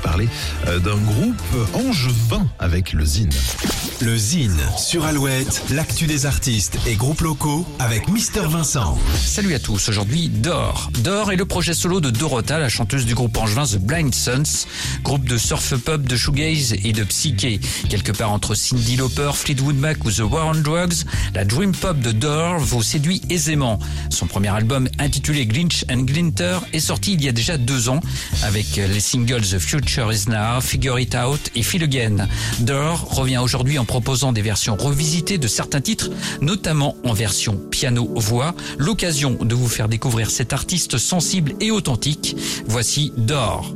parler euh, d'un groupe angevin avec le Zine. Le Zine sur Alouette, l'actu des artistes et groupes locaux avec Mister Vincent. Salut à tous, aujourd'hui Dor. Dor est le projet solo de Dorota, la chanteuse du groupe angevin The Blind Sons, groupe de surf pop, de shoegaze et de psyché. Quelque part entre Cindy Lauper, Fleetwood Mac ou The War on Drugs, la dream pop de Dor vous séduit aisément. Son premier album intitulé Glinch and Glinter est sorti il y a déjà deux ans avec les singles The Future Now, Figure It Out et Feel Again. Revient aujourd'hui en proposant des versions revisitées de certains titres, notamment en version piano-voix. L'occasion de vous faire découvrir cet artiste sensible et authentique. Voici Dor.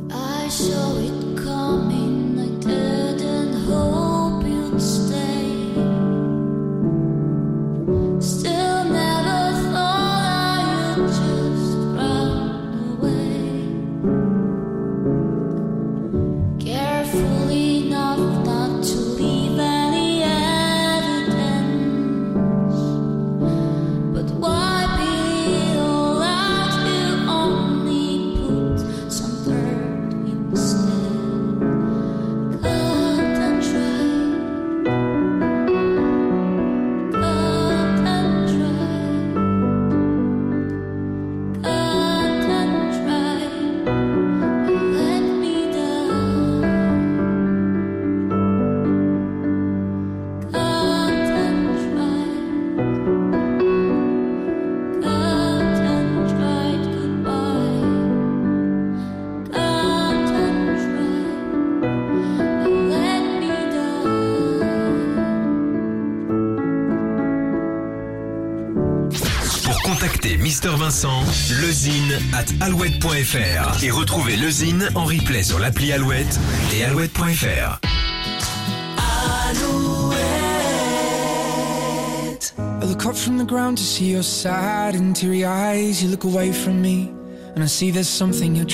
Contacter Mister Vincent, lezine at alouette.fr et retrouver lezine en replay sur l'appli Alouette et alouette.fr. I look up from the ground to see your sad and teary eyes. You look away from me, and I see there's something you're